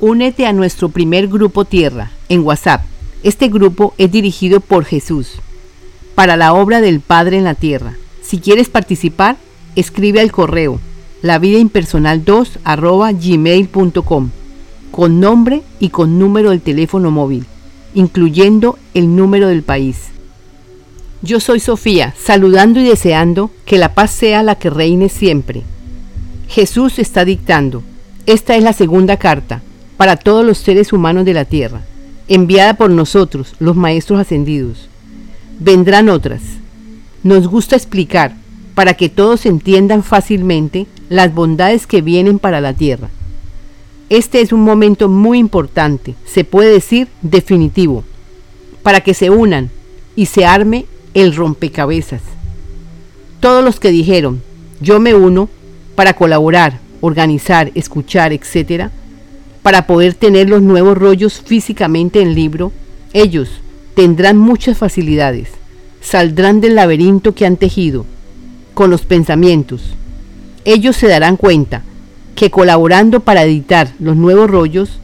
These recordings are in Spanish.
Únete a nuestro primer grupo Tierra en WhatsApp. Este grupo es dirigido por Jesús para la obra del Padre en la Tierra. Si quieres participar, escribe al correo lavidaimpersonal2 gmail.com con nombre y con número del teléfono móvil, incluyendo el número del país. Yo soy Sofía, saludando y deseando que la paz sea la que reine siempre. Jesús está dictando. Esta es la segunda carta para todos los seres humanos de la tierra, enviada por nosotros, los Maestros Ascendidos. Vendrán otras. Nos gusta explicar, para que todos entiendan fácilmente, las bondades que vienen para la tierra. Este es un momento muy importante, se puede decir definitivo, para que se unan y se arme el rompecabezas. Todos los que dijeron, yo me uno para colaborar, organizar, escuchar, etc., para poder tener los nuevos rollos físicamente en libro, ellos tendrán muchas facilidades, saldrán del laberinto que han tejido, con los pensamientos. Ellos se darán cuenta que colaborando para editar los nuevos rollos,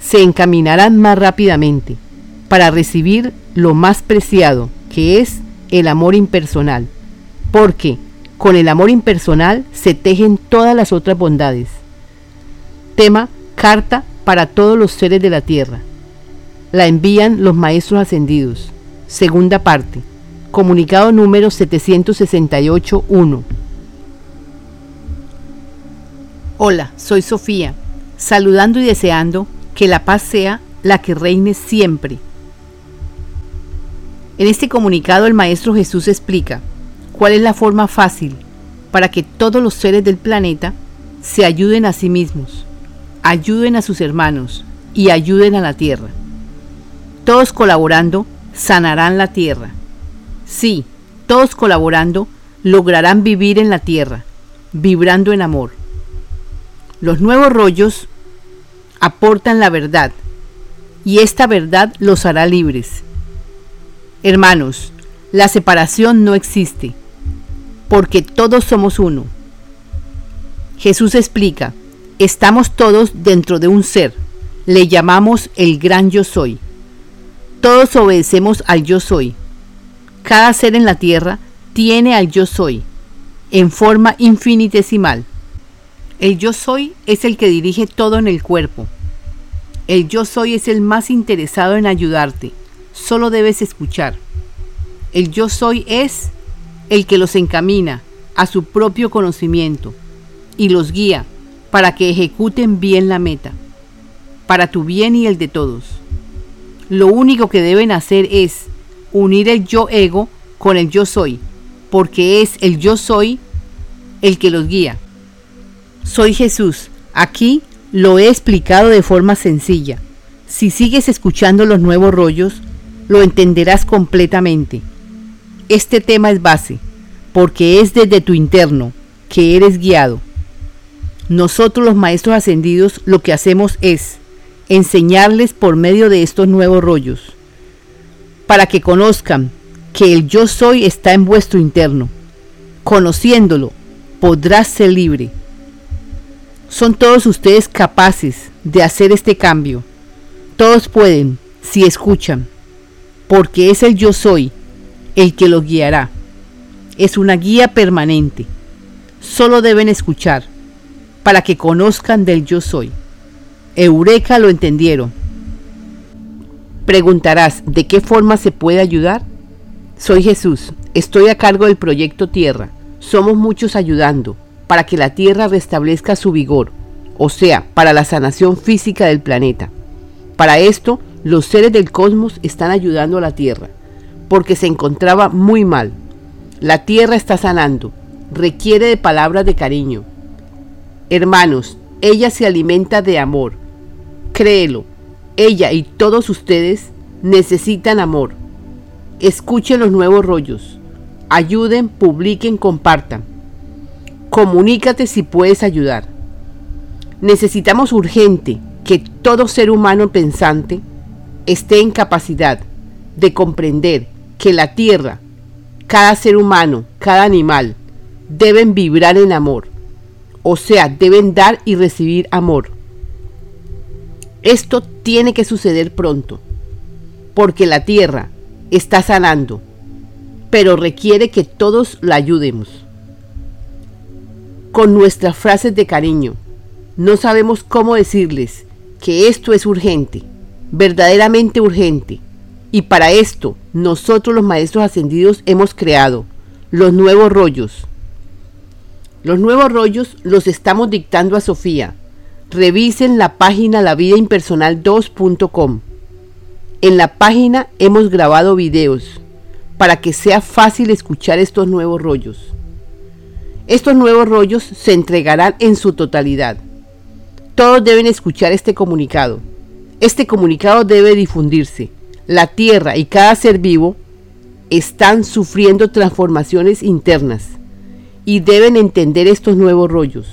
se encaminarán más rápidamente para recibir lo más preciado, que es el amor impersonal, porque con el amor impersonal se tejen todas las otras bondades. Tema Carta para todos los seres de la tierra. La envían los maestros ascendidos. Segunda parte. Comunicado número 768-1. Hola, soy Sofía, saludando y deseando que la paz sea la que reine siempre. En este comunicado el Maestro Jesús explica cuál es la forma fácil para que todos los seres del planeta se ayuden a sí mismos ayuden a sus hermanos y ayuden a la tierra. Todos colaborando sanarán la tierra. Sí, todos colaborando lograrán vivir en la tierra, vibrando en amor. Los nuevos rollos aportan la verdad y esta verdad los hará libres. Hermanos, la separación no existe, porque todos somos uno. Jesús explica, Estamos todos dentro de un ser. Le llamamos el gran yo soy. Todos obedecemos al yo soy. Cada ser en la tierra tiene al yo soy, en forma infinitesimal. El yo soy es el que dirige todo en el cuerpo. El yo soy es el más interesado en ayudarte. Solo debes escuchar. El yo soy es el que los encamina a su propio conocimiento y los guía para que ejecuten bien la meta, para tu bien y el de todos. Lo único que deben hacer es unir el yo ego con el yo soy, porque es el yo soy el que los guía. Soy Jesús. Aquí lo he explicado de forma sencilla. Si sigues escuchando los nuevos rollos, lo entenderás completamente. Este tema es base, porque es desde tu interno que eres guiado. Nosotros los maestros ascendidos lo que hacemos es enseñarles por medio de estos nuevos rollos, para que conozcan que el yo soy está en vuestro interno. Conociéndolo, podrás ser libre. Son todos ustedes capaces de hacer este cambio. Todos pueden, si escuchan, porque es el yo soy el que los guiará. Es una guía permanente. Solo deben escuchar para que conozcan del yo soy. Eureka lo entendieron. Preguntarás, ¿de qué forma se puede ayudar? Soy Jesús, estoy a cargo del proyecto Tierra. Somos muchos ayudando para que la Tierra restablezca su vigor, o sea, para la sanación física del planeta. Para esto, los seres del cosmos están ayudando a la Tierra, porque se encontraba muy mal. La Tierra está sanando, requiere de palabras de cariño, Hermanos, ella se alimenta de amor. Créelo, ella y todos ustedes necesitan amor. Escuchen los nuevos rollos. Ayuden, publiquen, compartan. Comunícate si puedes ayudar. Necesitamos urgente que todo ser humano pensante esté en capacidad de comprender que la tierra, cada ser humano, cada animal, deben vibrar en amor o sea, deben dar y recibir amor. Esto tiene que suceder pronto, porque la tierra está sanando, pero requiere que todos la ayudemos. Con nuestras frases de cariño, no sabemos cómo decirles que esto es urgente, verdaderamente urgente, y para esto nosotros los maestros ascendidos hemos creado los nuevos rollos. Los nuevos rollos los estamos dictando a Sofía. Revisen la página lavidaimpersonal2.com. En la página hemos grabado videos para que sea fácil escuchar estos nuevos rollos. Estos nuevos rollos se entregarán en su totalidad. Todos deben escuchar este comunicado. Este comunicado debe difundirse. La Tierra y cada ser vivo están sufriendo transformaciones internas y deben entender estos nuevos rollos.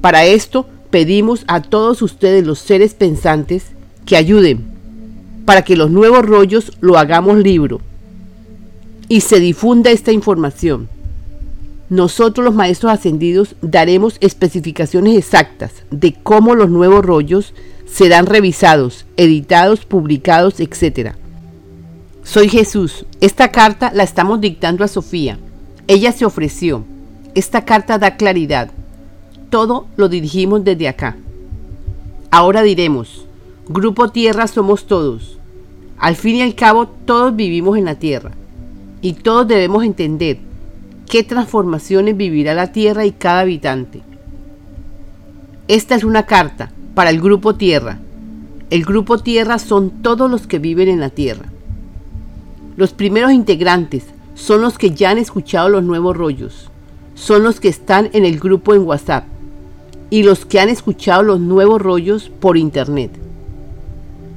Para esto pedimos a todos ustedes los seres pensantes que ayuden para que los nuevos rollos lo hagamos libro y se difunda esta información. Nosotros los maestros ascendidos daremos especificaciones exactas de cómo los nuevos rollos serán revisados, editados, publicados, etc. Soy Jesús. Esta carta la estamos dictando a Sofía. Ella se ofreció. Esta carta da claridad. Todo lo dirigimos desde acá. Ahora diremos, Grupo Tierra somos todos. Al fin y al cabo, todos vivimos en la tierra y todos debemos entender qué transformaciones vivirá la tierra y cada habitante. Esta es una carta para el grupo tierra. El grupo tierra son todos los que viven en la tierra. Los primeros integrantes son los que ya han escuchado los nuevos rollos, son los que están en el grupo en WhatsApp y los que han escuchado los nuevos rollos por internet.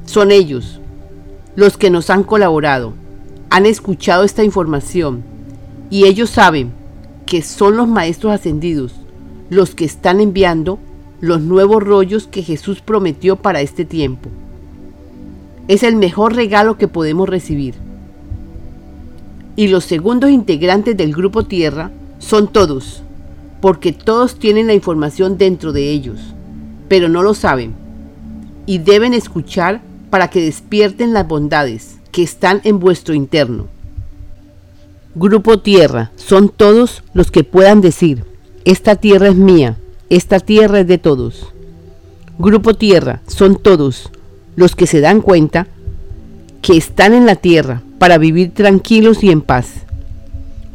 Son ellos, los que nos han colaborado han escuchado esta información y ellos saben que son los maestros ascendidos los que están enviando los nuevos rollos que Jesús prometió para este tiempo. Es el mejor regalo que podemos recibir. Y los segundos integrantes del grupo Tierra son todos, porque todos tienen la información dentro de ellos, pero no lo saben, y deben escuchar para que despierten las bondades que están en vuestro interno. Grupo Tierra, son todos los que puedan decir, esta tierra es mía, esta tierra es de todos. Grupo Tierra, son todos los que se dan cuenta que están en la tierra para vivir tranquilos y en paz.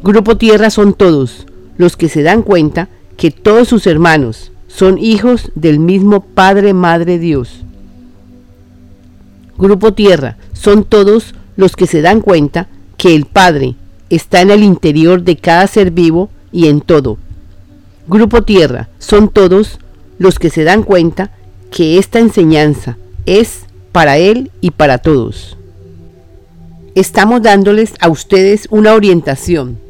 Grupo Tierra son todos los que se dan cuenta que todos sus hermanos son hijos del mismo Padre Madre Dios. Grupo Tierra son todos los que se dan cuenta que el Padre está en el interior de cada ser vivo y en todo. Grupo Tierra son todos los que se dan cuenta que esta enseñanza es para Él y para todos. Estamos dándoles a ustedes una orientación.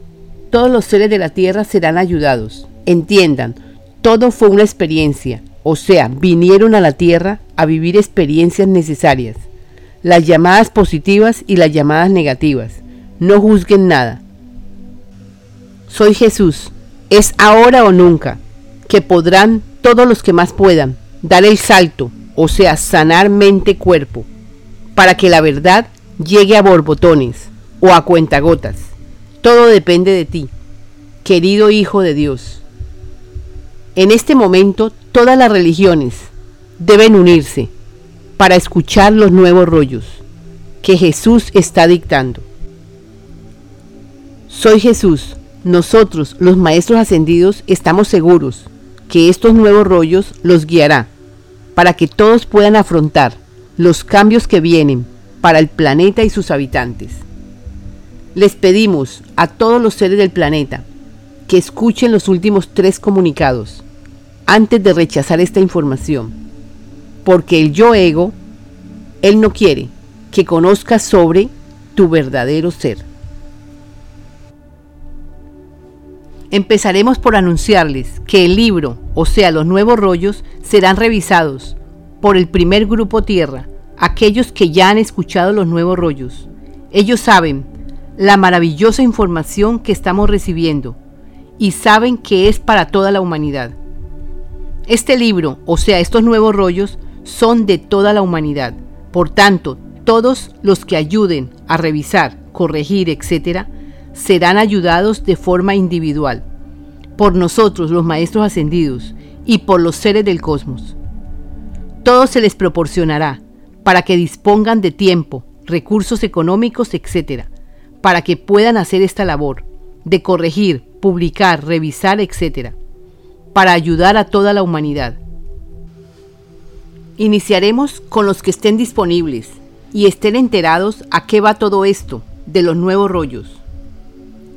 Todos los seres de la Tierra serán ayudados. Entiendan, todo fue una experiencia, o sea, vinieron a la Tierra a vivir experiencias necesarias las llamadas positivas y las llamadas negativas. No juzguen nada. Soy Jesús. Es ahora o nunca que podrán todos los que más puedan dar el salto, o sea, sanar mente-cuerpo, para que la verdad llegue a borbotones o a cuentagotas. Todo depende de ti, querido Hijo de Dios. En este momento todas las religiones deben unirse para escuchar los nuevos rollos que Jesús está dictando. Soy Jesús. Nosotros, los maestros ascendidos, estamos seguros que estos nuevos rollos los guiará para que todos puedan afrontar los cambios que vienen para el planeta y sus habitantes. Les pedimos a todos los seres del planeta que escuchen los últimos tres comunicados antes de rechazar esta información porque el yo ego, él no quiere que conozcas sobre tu verdadero ser. Empezaremos por anunciarles que el libro, o sea, los nuevos rollos, serán revisados por el primer grupo Tierra, aquellos que ya han escuchado los nuevos rollos. Ellos saben la maravillosa información que estamos recibiendo y saben que es para toda la humanidad. Este libro, o sea, estos nuevos rollos, son de toda la humanidad. Por tanto, todos los que ayuden a revisar, corregir, etc., serán ayudados de forma individual, por nosotros los maestros ascendidos y por los seres del cosmos. Todo se les proporcionará para que dispongan de tiempo, recursos económicos, etc., para que puedan hacer esta labor de corregir, publicar, revisar, etc., para ayudar a toda la humanidad. Iniciaremos con los que estén disponibles y estén enterados a qué va todo esto de los nuevos rollos.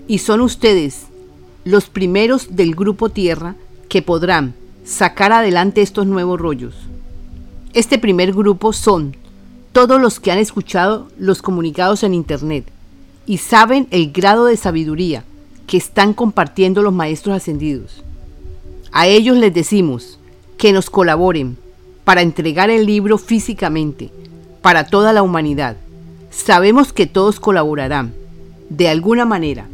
Y son ustedes los primeros del grupo Tierra que podrán sacar adelante estos nuevos rollos. Este primer grupo son todos los que han escuchado los comunicados en Internet y saben el grado de sabiduría que están compartiendo los maestros ascendidos. A ellos les decimos que nos colaboren para entregar el libro físicamente para toda la humanidad. Sabemos que todos colaborarán, de alguna manera.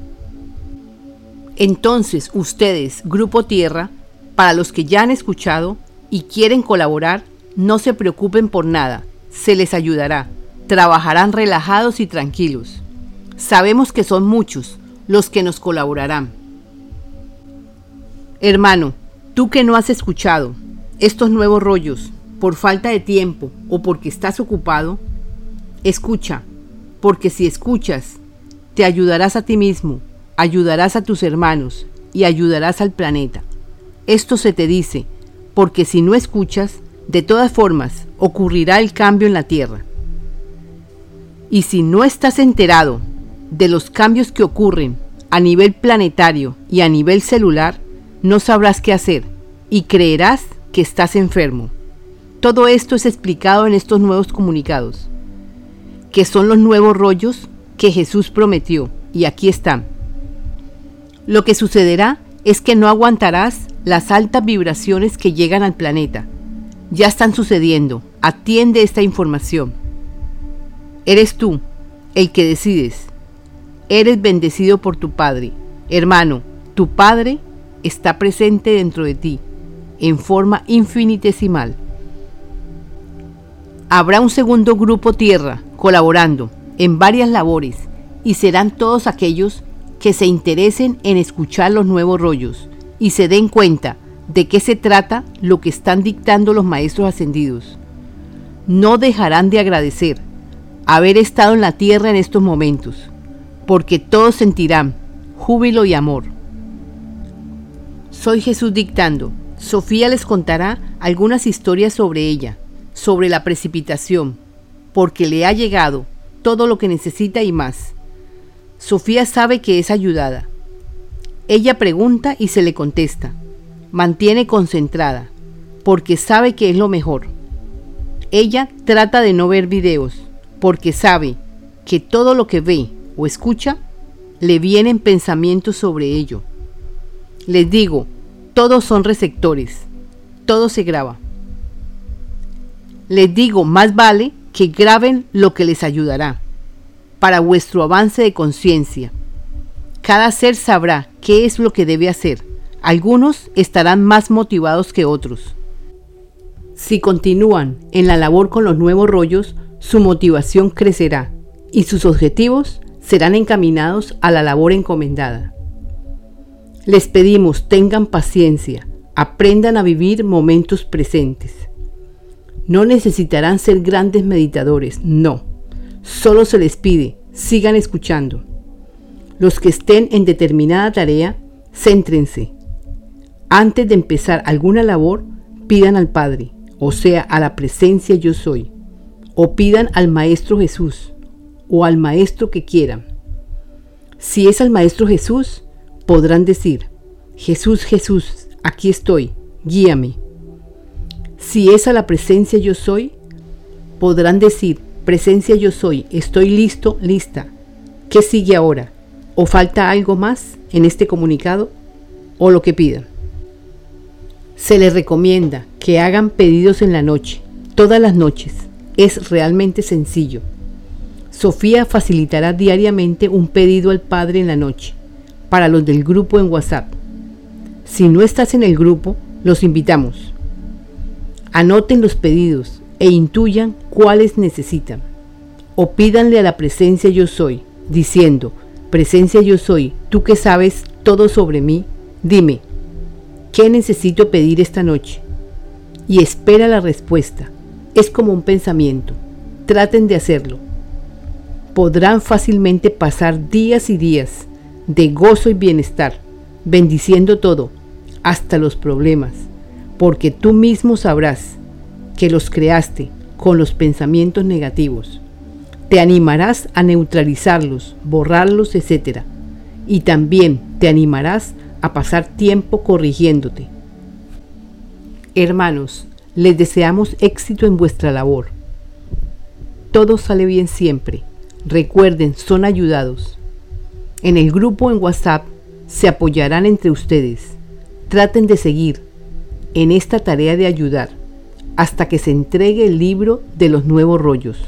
Entonces ustedes, Grupo Tierra, para los que ya han escuchado y quieren colaborar, no se preocupen por nada, se les ayudará. Trabajarán relajados y tranquilos. Sabemos que son muchos los que nos colaborarán. Hermano, tú que no has escuchado estos nuevos rollos por falta de tiempo o porque estás ocupado, escucha, porque si escuchas, te ayudarás a ti mismo, ayudarás a tus hermanos y ayudarás al planeta. Esto se te dice, porque si no escuchas, de todas formas ocurrirá el cambio en la Tierra. Y si no estás enterado de los cambios que ocurren a nivel planetario y a nivel celular, no sabrás qué hacer y creerás que estás enfermo. Todo esto es explicado en estos nuevos comunicados, que son los nuevos rollos que Jesús prometió, y aquí están. Lo que sucederá es que no aguantarás las altas vibraciones que llegan al planeta. Ya están sucediendo. Atiende esta información. Eres tú el que decides Eres bendecido por tu Padre. Hermano, tu Padre está presente dentro de ti, en forma infinitesimal. Habrá un segundo grupo tierra colaborando en varias labores y serán todos aquellos que se interesen en escuchar los nuevos rollos y se den cuenta de qué se trata lo que están dictando los maestros ascendidos. No dejarán de agradecer haber estado en la tierra en estos momentos porque todos sentirán júbilo y amor. Soy Jesús dictando. Sofía les contará algunas historias sobre ella, sobre la precipitación, porque le ha llegado todo lo que necesita y más. Sofía sabe que es ayudada. Ella pregunta y se le contesta. Mantiene concentrada, porque sabe que es lo mejor. Ella trata de no ver videos, porque sabe que todo lo que ve o escucha, le vienen pensamientos sobre ello. Les digo, todos son receptores, todo se graba. Les digo, más vale que graben lo que les ayudará para vuestro avance de conciencia. Cada ser sabrá qué es lo que debe hacer. Algunos estarán más motivados que otros. Si continúan en la labor con los nuevos rollos, su motivación crecerá y sus objetivos serán encaminados a la labor encomendada. Les pedimos tengan paciencia, aprendan a vivir momentos presentes. No necesitarán ser grandes meditadores, no. Solo se les pide, sigan escuchando. Los que estén en determinada tarea, céntrense. Antes de empezar alguna labor, pidan al Padre, o sea, a la presencia yo soy, o pidan al Maestro Jesús, o al maestro que quieran. Si es al maestro Jesús, podrán decir, Jesús, Jesús, aquí estoy, guíame. Si es a la presencia yo soy, podrán decir, presencia yo soy, estoy listo, lista. ¿Qué sigue ahora? ¿O falta algo más en este comunicado? O lo que pidan. Se les recomienda que hagan pedidos en la noche, todas las noches. Es realmente sencillo. Sofía facilitará diariamente un pedido al Padre en la noche, para los del grupo en WhatsApp. Si no estás en el grupo, los invitamos. Anoten los pedidos, e intuyan cuáles necesitan. O pídanle a la presencia yo soy, diciendo, presencia yo soy, tú que sabes todo sobre mí, dime, ¿qué necesito pedir esta noche? Y espera la respuesta. Es como un pensamiento. Traten de hacerlo. Podrán fácilmente pasar días y días de gozo y bienestar, bendiciendo todo, hasta los problemas, porque tú mismo sabrás que los creaste con los pensamientos negativos. Te animarás a neutralizarlos, borrarlos, etc. Y también te animarás a pasar tiempo corrigiéndote. Hermanos, les deseamos éxito en vuestra labor. Todo sale bien siempre. Recuerden, son ayudados. En el grupo en WhatsApp se apoyarán entre ustedes. Traten de seguir en esta tarea de ayudar hasta que se entregue el libro de los nuevos rollos.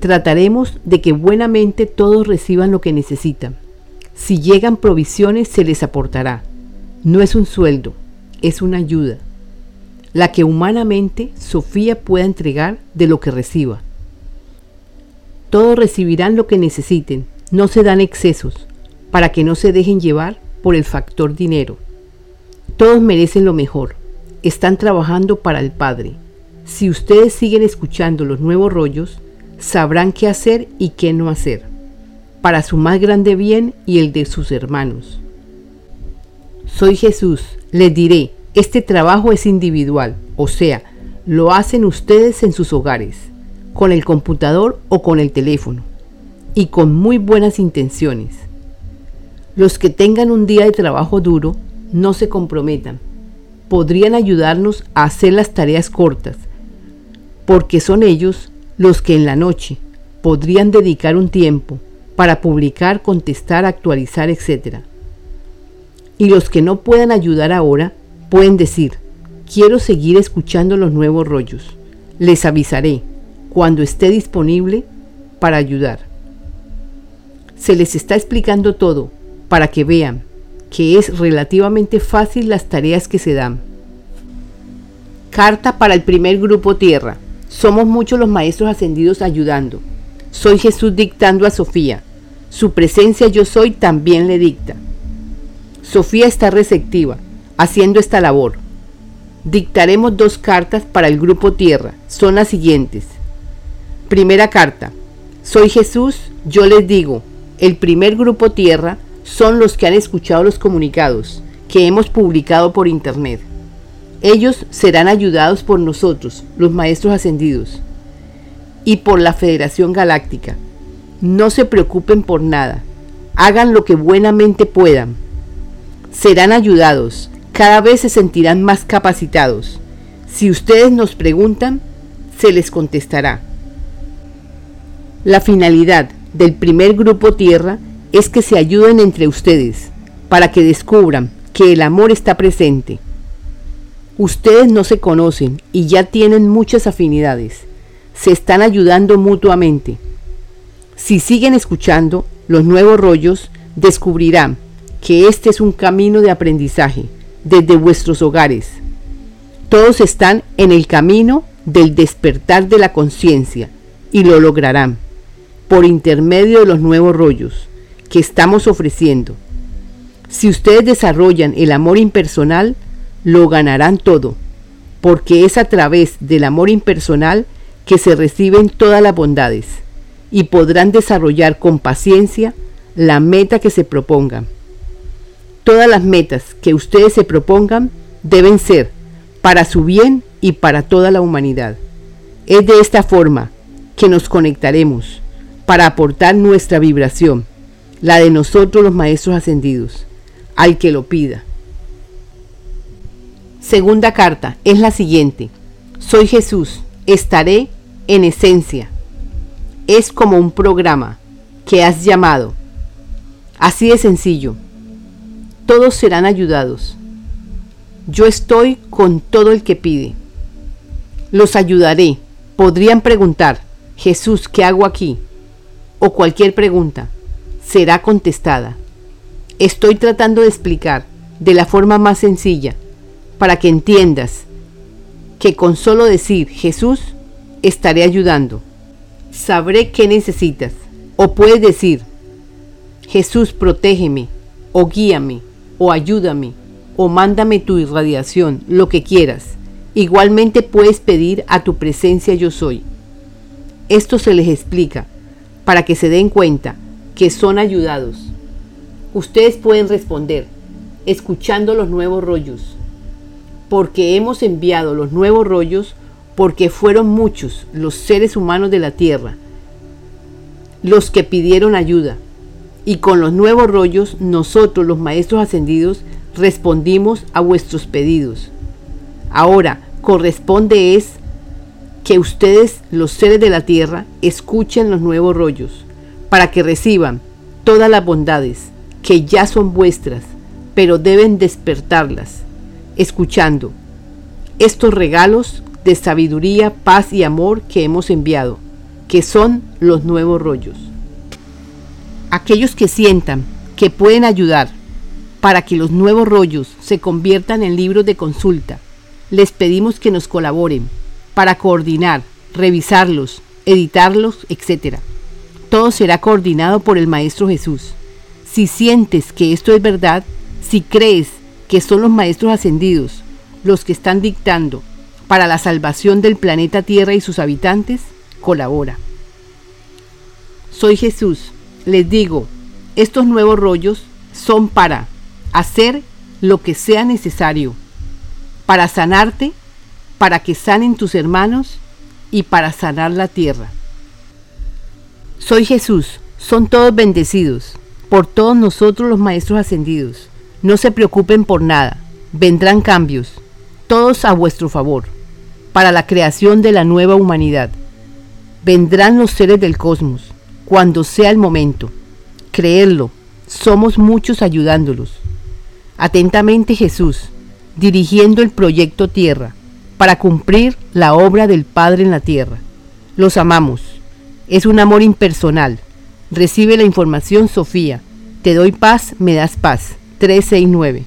Trataremos de que buenamente todos reciban lo que necesitan. Si llegan provisiones se les aportará. No es un sueldo, es una ayuda. La que humanamente Sofía pueda entregar de lo que reciba. Todos recibirán lo que necesiten, no se dan excesos, para que no se dejen llevar por el factor dinero. Todos merecen lo mejor están trabajando para el Padre. Si ustedes siguen escuchando los nuevos rollos, sabrán qué hacer y qué no hacer, para su más grande bien y el de sus hermanos. Soy Jesús, les diré, este trabajo es individual, o sea, lo hacen ustedes en sus hogares, con el computador o con el teléfono, y con muy buenas intenciones. Los que tengan un día de trabajo duro, no se comprometan, podrían ayudarnos a hacer las tareas cortas, porque son ellos los que en la noche podrían dedicar un tiempo para publicar, contestar, actualizar, etc. Y los que no puedan ayudar ahora pueden decir, quiero seguir escuchando los nuevos rollos. Les avisaré cuando esté disponible para ayudar. Se les está explicando todo para que vean que es relativamente fácil las tareas que se dan. Carta para el primer grupo Tierra. Somos muchos los maestros ascendidos ayudando. Soy Jesús dictando a Sofía. Su presencia yo soy también le dicta. Sofía está receptiva, haciendo esta labor. Dictaremos dos cartas para el grupo Tierra. Son las siguientes. Primera carta. Soy Jesús, yo les digo, el primer grupo Tierra son los que han escuchado los comunicados que hemos publicado por internet. Ellos serán ayudados por nosotros, los maestros ascendidos, y por la Federación Galáctica. No se preocupen por nada, hagan lo que buenamente puedan. Serán ayudados, cada vez se sentirán más capacitados. Si ustedes nos preguntan, se les contestará. La finalidad del primer grupo Tierra es que se ayuden entre ustedes para que descubran que el amor está presente. Ustedes no se conocen y ya tienen muchas afinidades. Se están ayudando mutuamente. Si siguen escuchando los nuevos rollos, descubrirán que este es un camino de aprendizaje desde vuestros hogares. Todos están en el camino del despertar de la conciencia y lo lograrán por intermedio de los nuevos rollos que estamos ofreciendo. Si ustedes desarrollan el amor impersonal, lo ganarán todo, porque es a través del amor impersonal que se reciben todas las bondades y podrán desarrollar con paciencia la meta que se propongan. Todas las metas que ustedes se propongan deben ser para su bien y para toda la humanidad. Es de esta forma que nos conectaremos para aportar nuestra vibración la de nosotros los maestros ascendidos, al que lo pida. Segunda carta es la siguiente. Soy Jesús, estaré en esencia. Es como un programa que has llamado. Así de sencillo. Todos serán ayudados. Yo estoy con todo el que pide. Los ayudaré. Podrían preguntar, Jesús, ¿qué hago aquí? O cualquier pregunta será contestada. Estoy tratando de explicar de la forma más sencilla para que entiendas que con solo decir Jesús estaré ayudando. Sabré qué necesitas. O puedes decir, Jesús, protégeme, o guíame, o ayúdame, o mándame tu irradiación, lo que quieras. Igualmente puedes pedir a tu presencia yo soy. Esto se les explica para que se den cuenta que son ayudados. Ustedes pueden responder escuchando los nuevos rollos, porque hemos enviado los nuevos rollos porque fueron muchos los seres humanos de la tierra los que pidieron ayuda. Y con los nuevos rollos nosotros los maestros ascendidos respondimos a vuestros pedidos. Ahora corresponde es que ustedes, los seres de la tierra, escuchen los nuevos rollos, para que reciban todas las bondades que ya son vuestras, pero deben despertarlas, escuchando estos regalos de sabiduría, paz y amor que hemos enviado, que son los nuevos rollos. Aquellos que sientan que pueden ayudar para que los nuevos rollos se conviertan en libros de consulta, les pedimos que nos colaboren para coordinar, revisarlos, editarlos, etc. Todo será coordinado por el Maestro Jesús. Si sientes que esto es verdad, si crees que son los Maestros ascendidos los que están dictando para la salvación del planeta Tierra y sus habitantes, colabora. Soy Jesús. Les digo, estos nuevos rollos son para hacer lo que sea necesario, para sanarte para que sanen tus hermanos y para sanar la tierra. Soy Jesús, son todos bendecidos, por todos nosotros los maestros ascendidos. No se preocupen por nada, vendrán cambios, todos a vuestro favor, para la creación de la nueva humanidad. Vendrán los seres del cosmos, cuando sea el momento. Creedlo, somos muchos ayudándolos. Atentamente Jesús, dirigiendo el proyecto Tierra para cumplir la obra del Padre en la tierra. Los amamos. Es un amor impersonal. Recibe la información Sofía. Te doy paz, me das paz. 369.